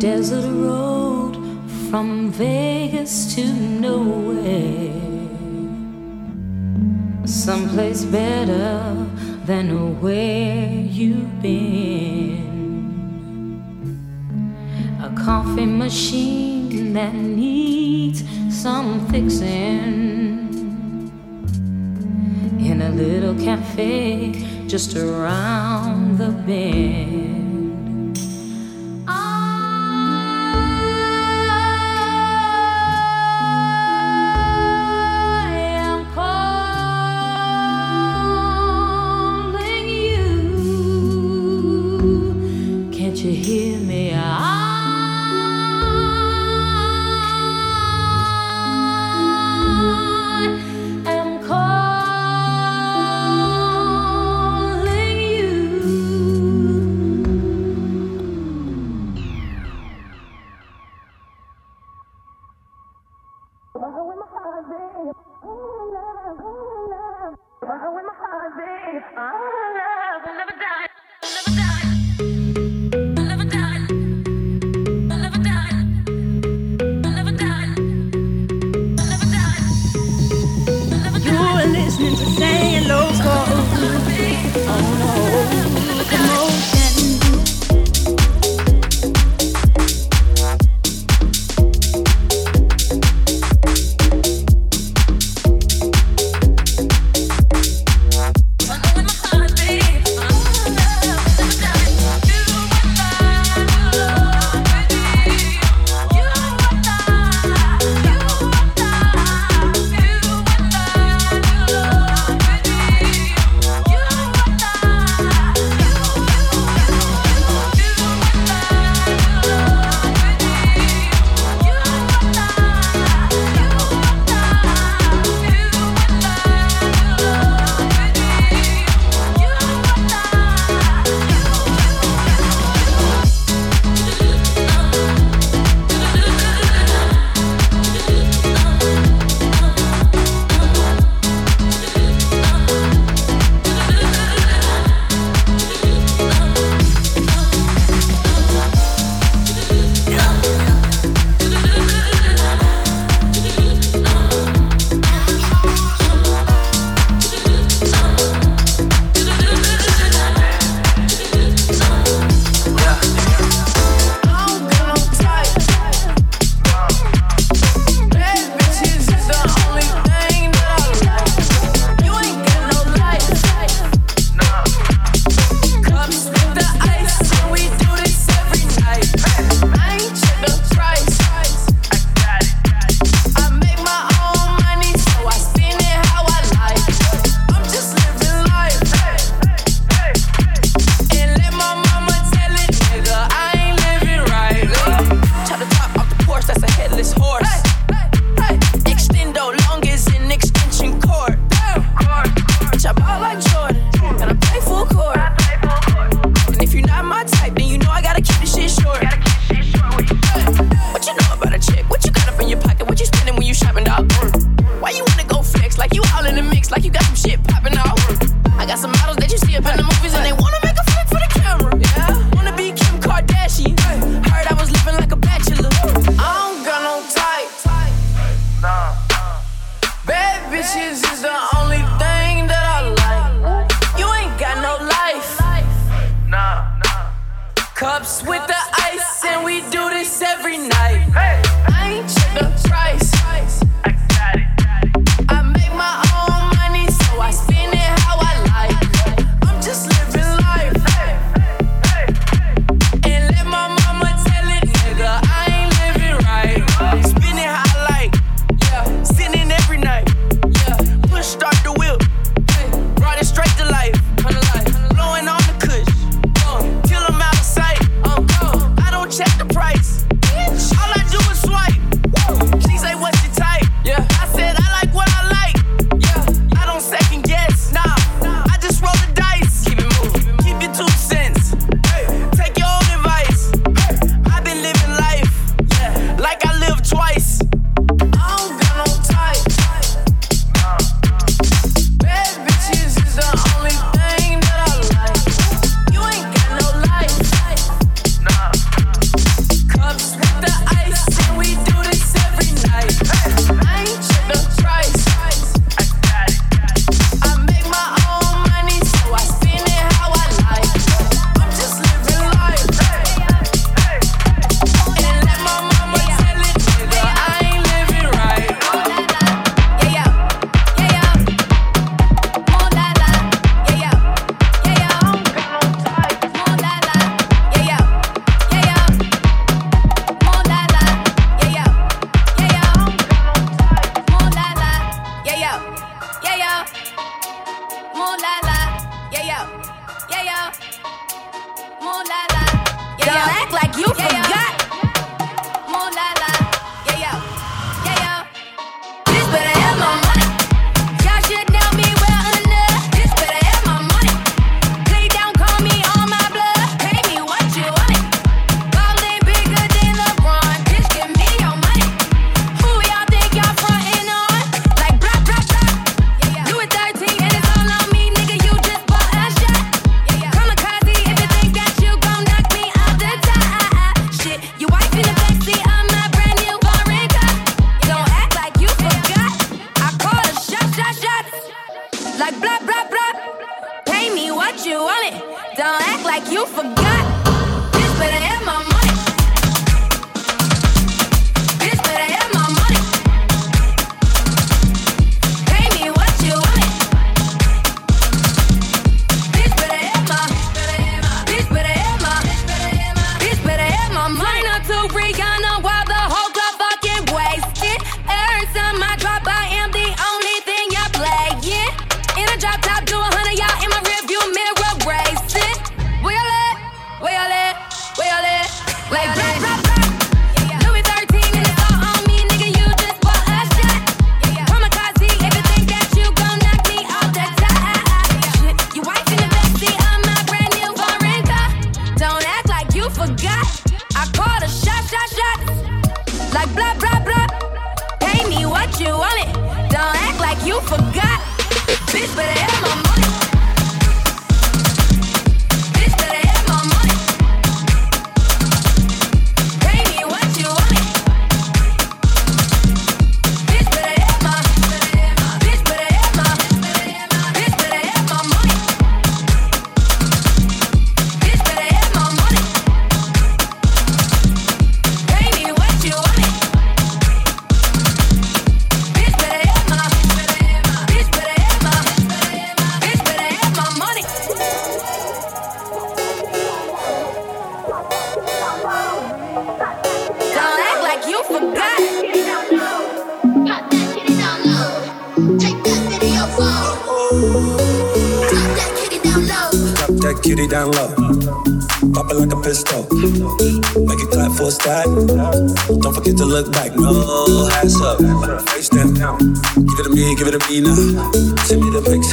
desert road from Vegas to nowhere. Someplace better than where you've been. A coffee machine that needs some fixing. In a little cafe just around the bend. Yeah yo, yeah yo. Ooh la la, yeah. Don't act like you forgot.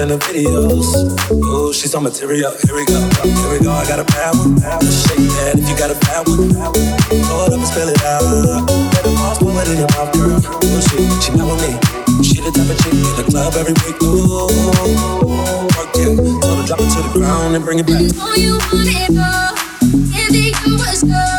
And the videos. Oh, she's on material. Here we go. Here we go. I got a bad one. Shake that if you got a bad one. Throw it up and spill it out. Let the boss put it in your mouth, girl. Oh, she, she not with me. She the type of chick in the club every week. Ooh, work yeah. Told her drop it to the ground and bring it back. Oh, you want it, bro. If you was girl,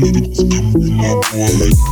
money that was coming in my boy.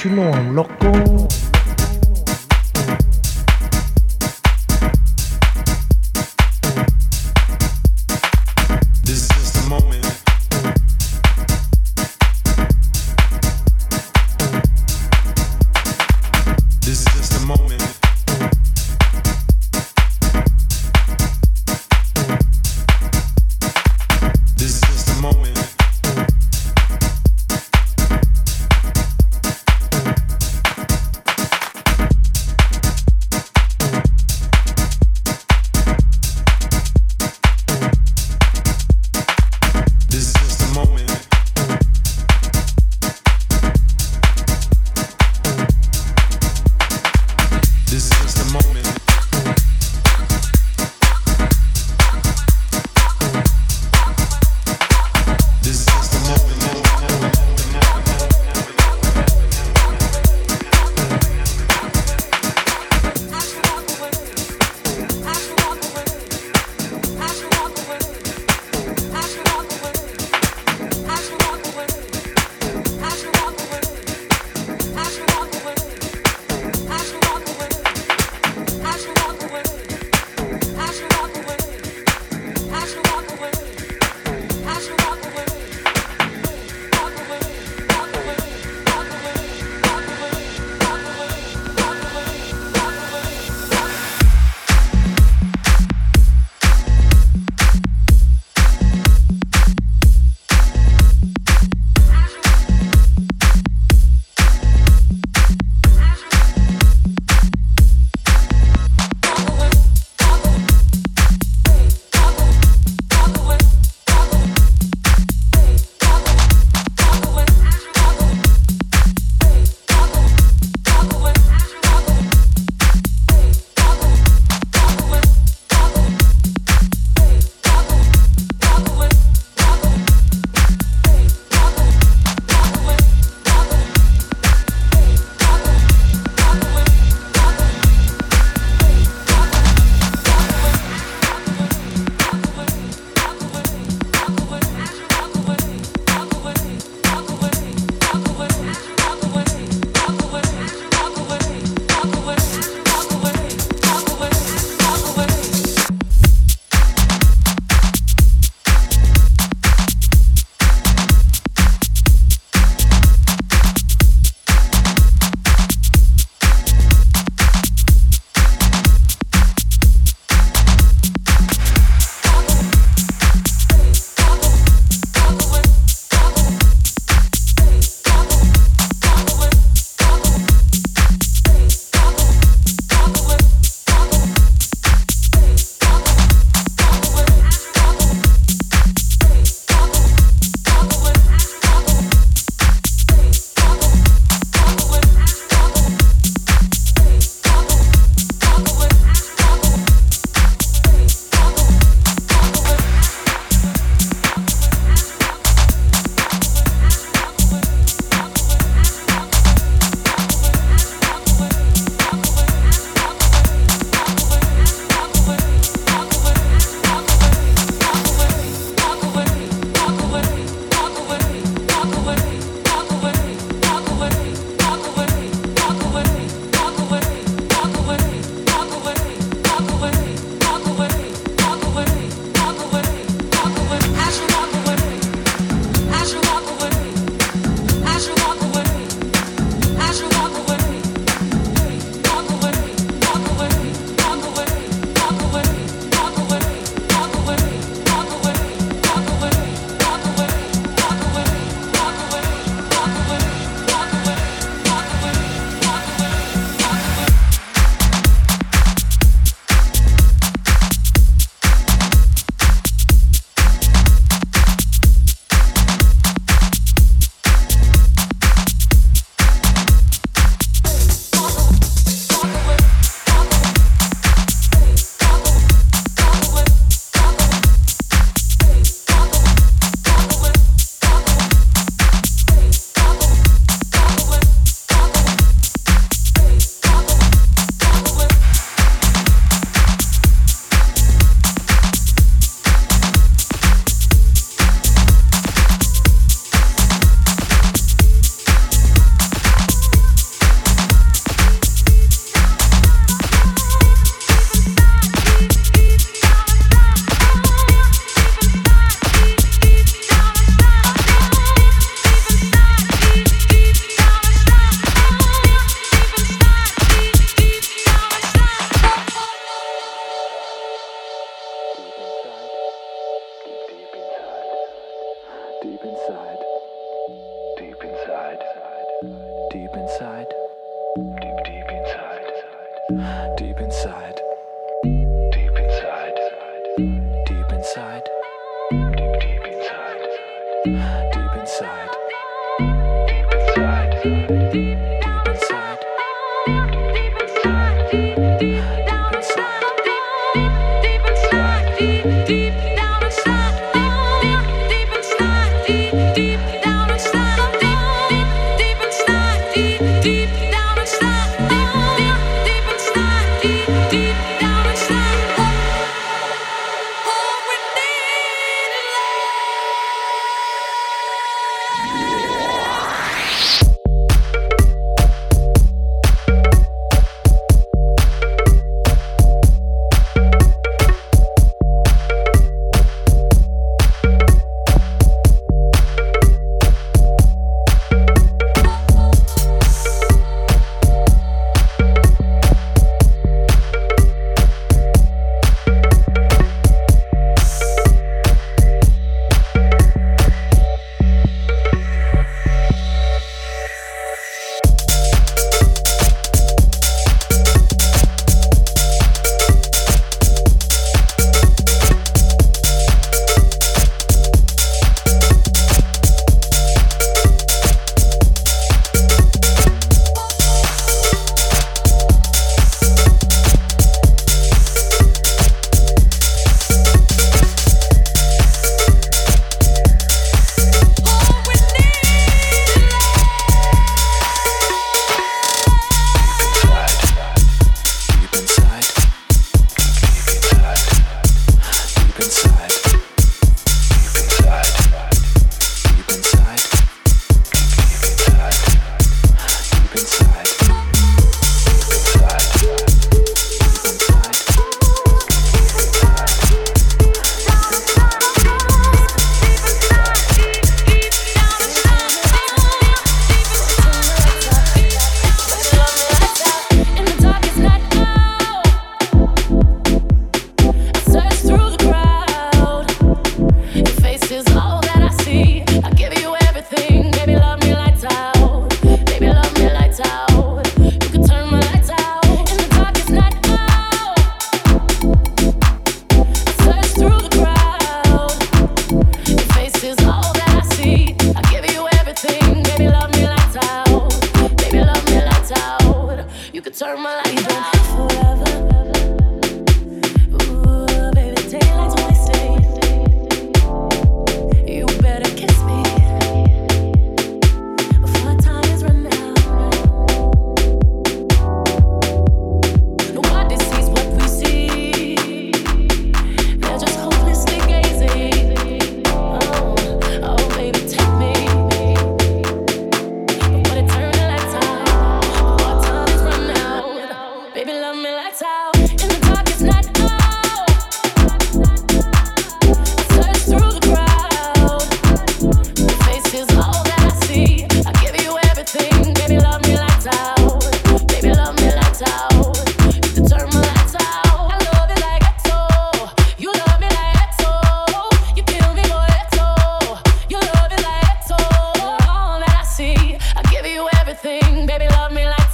You know I'm loco?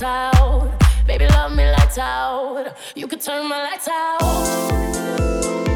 out. Baby, love me lights out. You can turn my lights out.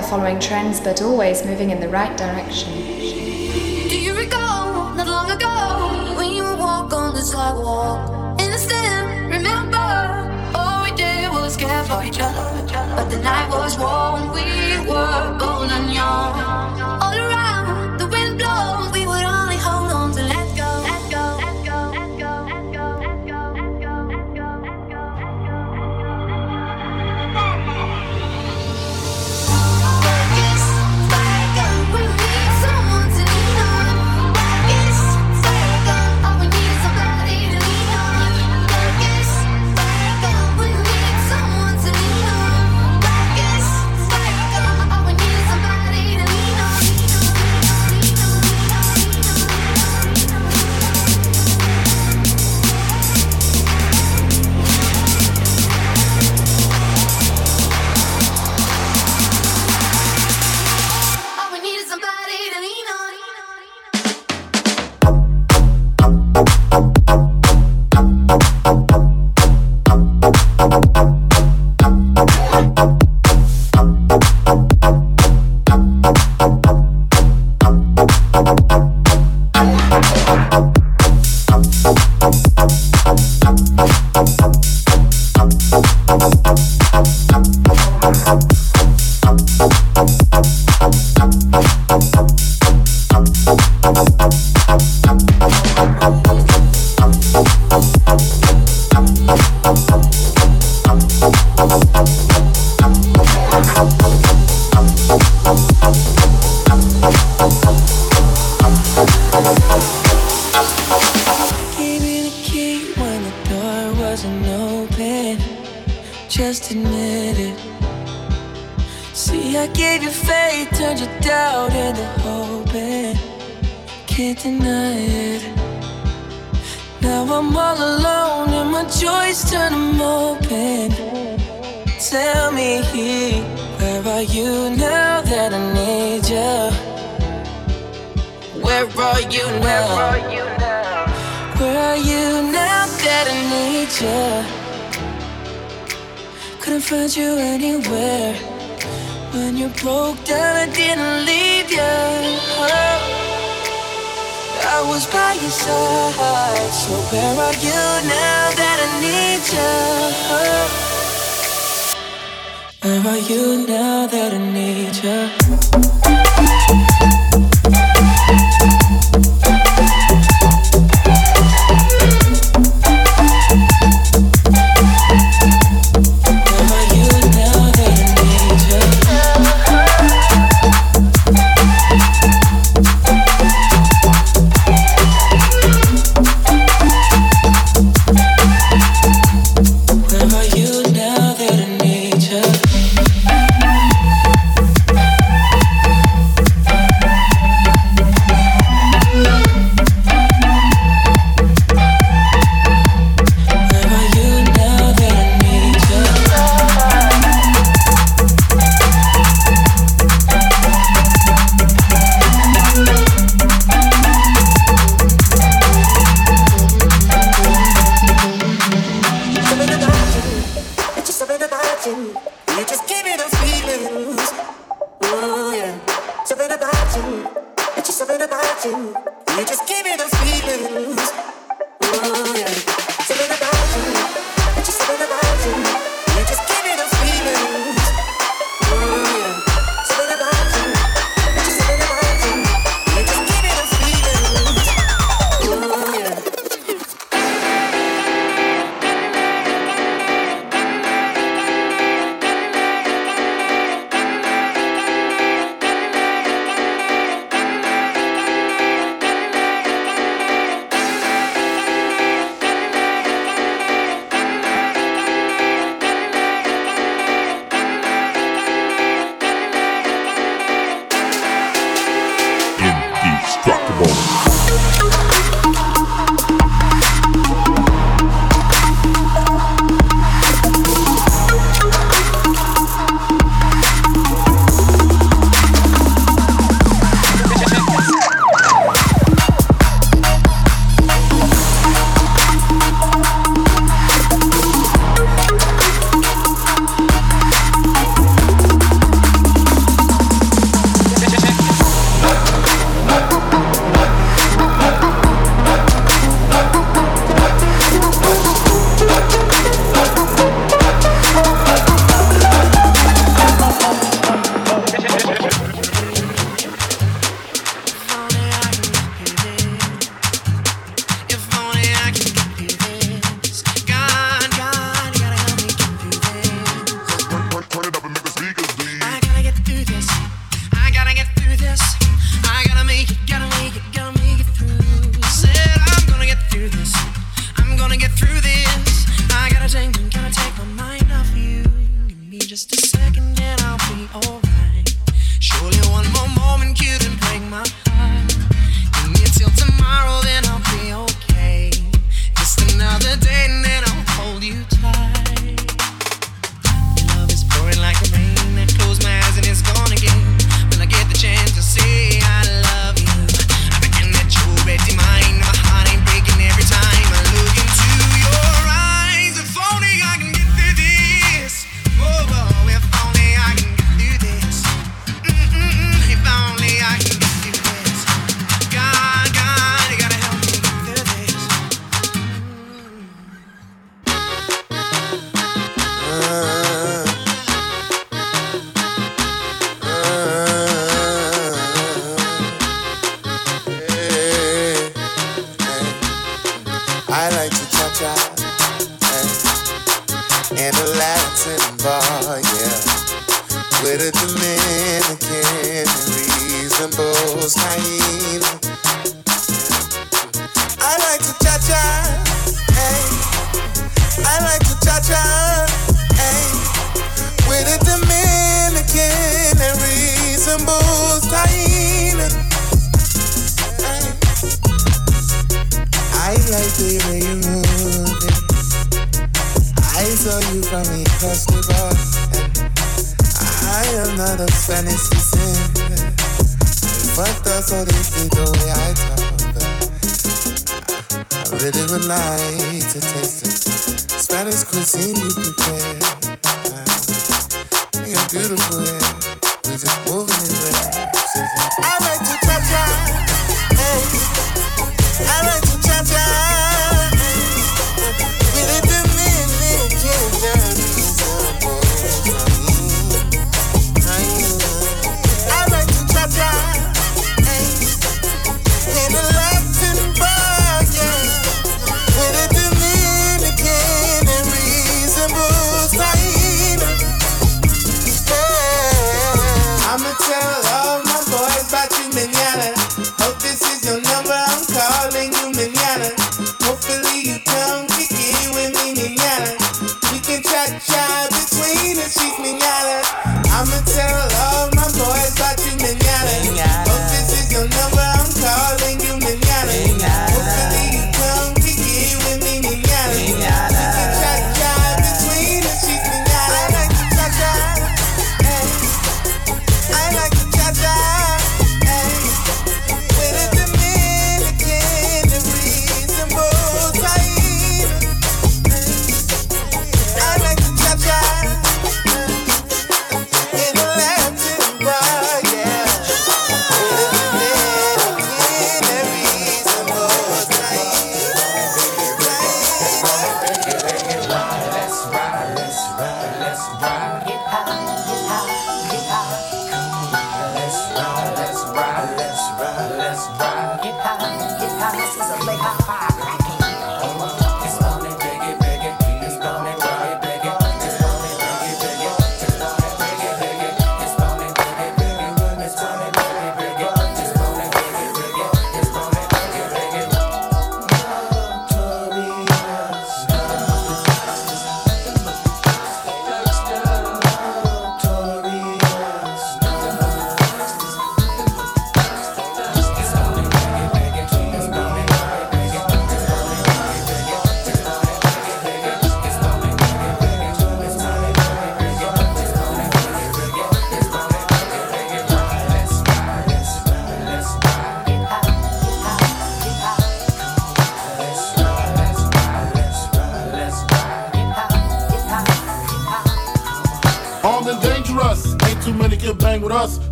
following trends, but always moving in the right direction. Do you recall, not long ago, when you would walk on the sidewalk? Remember, all we did was care for each other. But the night was warm, we When you broke down, I didn't leave you. Oh. I was by your side. So where are you now that I need you? Oh. Where are you now that I need you?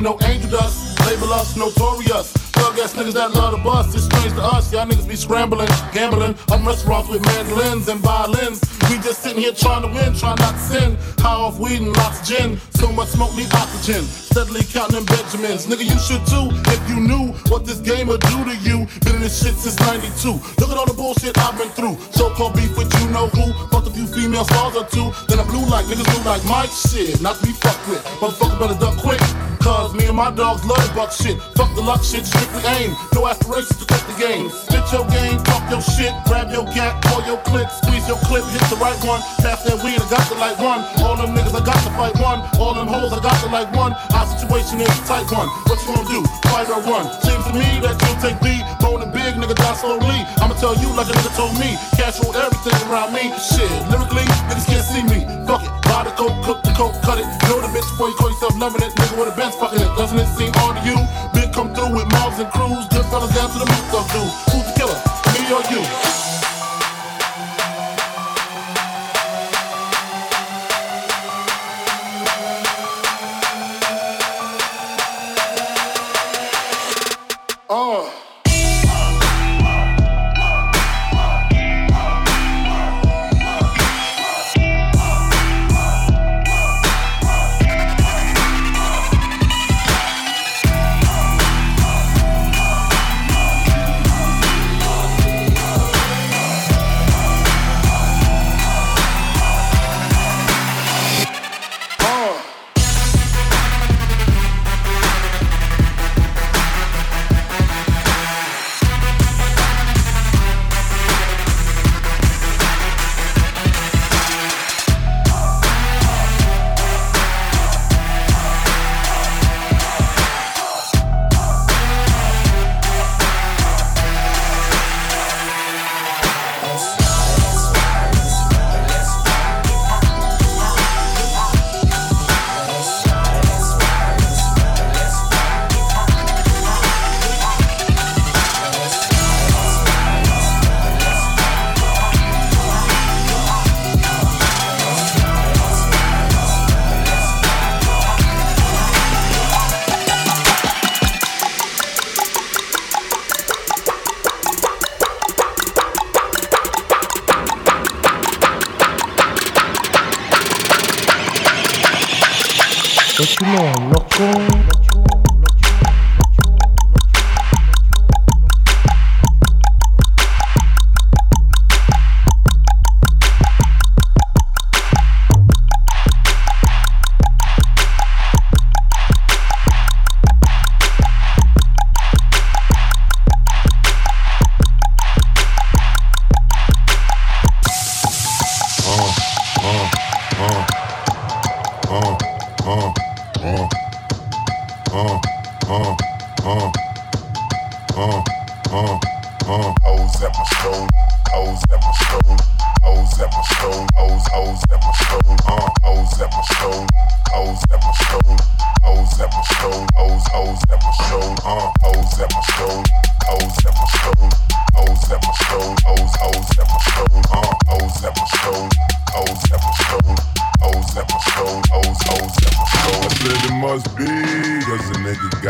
No angel dust. Label us notorious. Thug ass niggas that love to bust. It's strange to us, y'all niggas be scrambling, gambling. Up restaurants with mandolins and violins. We just sitting here trying to win, trying not to sin. High off weed and lots of gin. So much smoke, need oxygen. Steadily counting Benjamins. Nigga, you should too, if you knew what this game would do to you. Been in this shit since 92. Look at all the bullshit I've been through. So called beef with you know who. Fucked a few female stars or two. Then I blew like niggas blew like Mike shit. Not to be fucked with. Motherfucker better duck quick. Cause me and my dogs love buck shit. Fuck the luck shit, strictly aim. No aspirations to take the game. Spit your game, talk your shit, grab your gat, pull your clip, squeeze your clip, hit the right one. Pass that weed, I got the like one. All them niggas, I got to fight one. All them hoes, I got to like one. Our situation is a tight one. What you gonna do? Fight or run? Seems to me that you'll take B. Bone and big, nigga, die slowly. I'ma tell you like a nigga told me. Cash roll everything around me. Shit, lyrically, niggas can't see me. Fuck it. Buy the coke, cook the coke, cut it. Know the bitch before you call yourself loving it. Nigga with a bench fucking it. Doesn't it seem odd to you? Big come through with mobs and crews. Good fellas down to the meat stuff dude. Who's the killer? Me or you?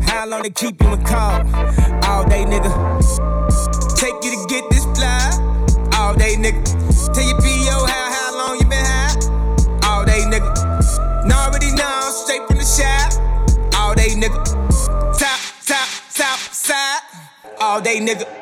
How long they keep you in call? All day, nigga. Take you to get this fly. All day, nigga. Tell your P.O. how, how long you been high? All day, nigga. Now already know I'm straight from the shop. All day, nigga. Top, top, top, side. All day, nigga.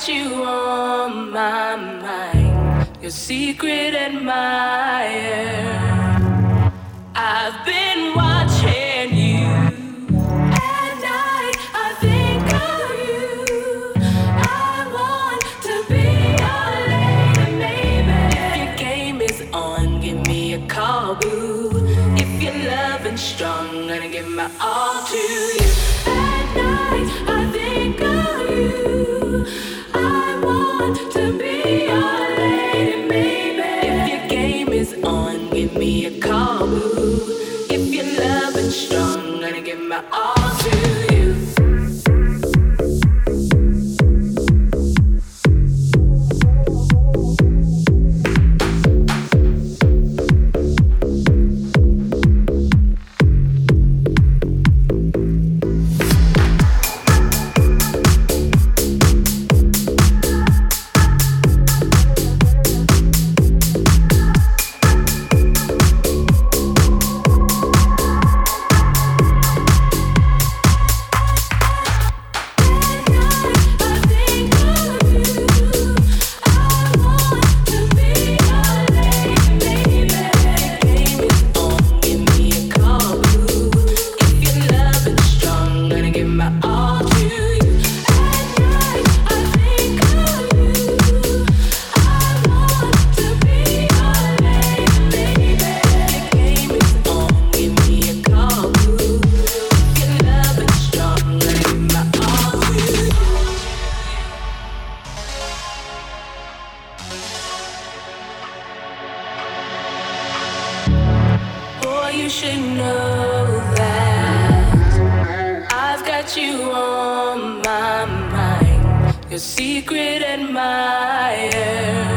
got you on my mind. Your secret admirer. I've been watching you. At night, I think of you. I want to be your lady, baby. If your game is on, give me a call, boo. If you're loving strong, gonna give my all to you. You on my mind, your secret admirer.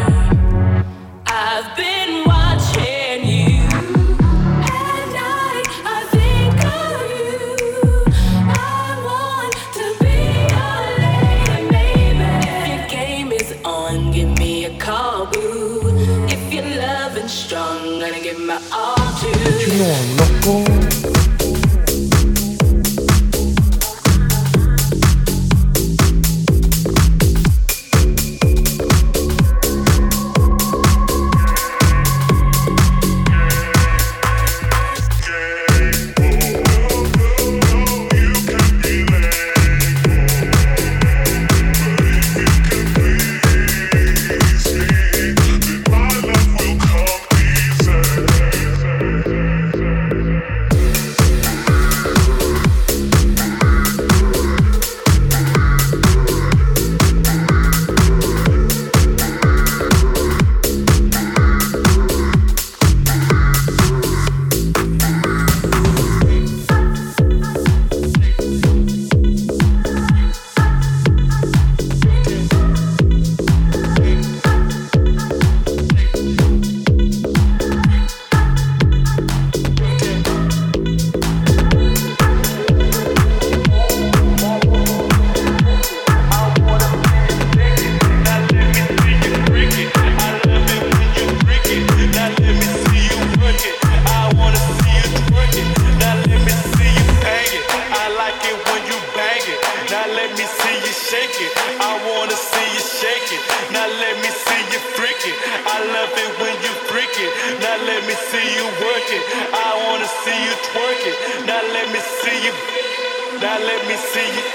Now let me see you freak it. I love it when you freak it. Now let me see you work it. I wanna see you twerk it. Now let me see you. Now let me see you.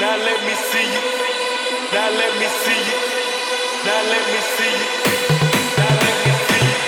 Now let me see you. Now let me see you. Now let me see you. Now let me see you.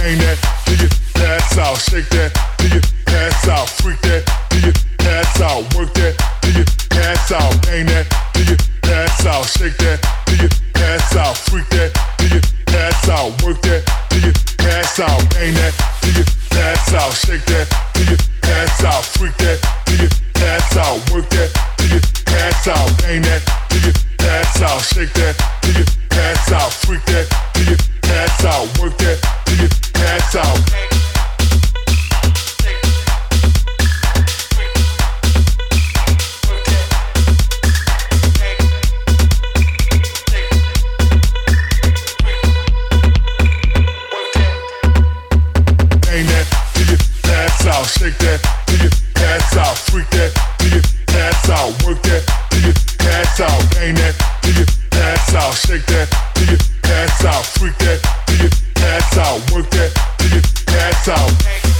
Bang that, do you pass out? Shake that, do you pass out? Freak that, do you? ass out. Work that till you ass out. Bang that till you ass out. Shake that till you ass out. Freak that till you ass out. Work that till you ass out. Bang that till you ass out. Shake that till you ass out. Freak that till you ass out. Work that till you ass out. Bang that till you ass out. Shake that till you ass out. Freak that till you ass out. Work that till you ass out. shake that till you pass out, freak that do your ass out, work that do your ass out, bang that till you pass out, shake that till you pass out, freak that till you pass out, work that till you pass out.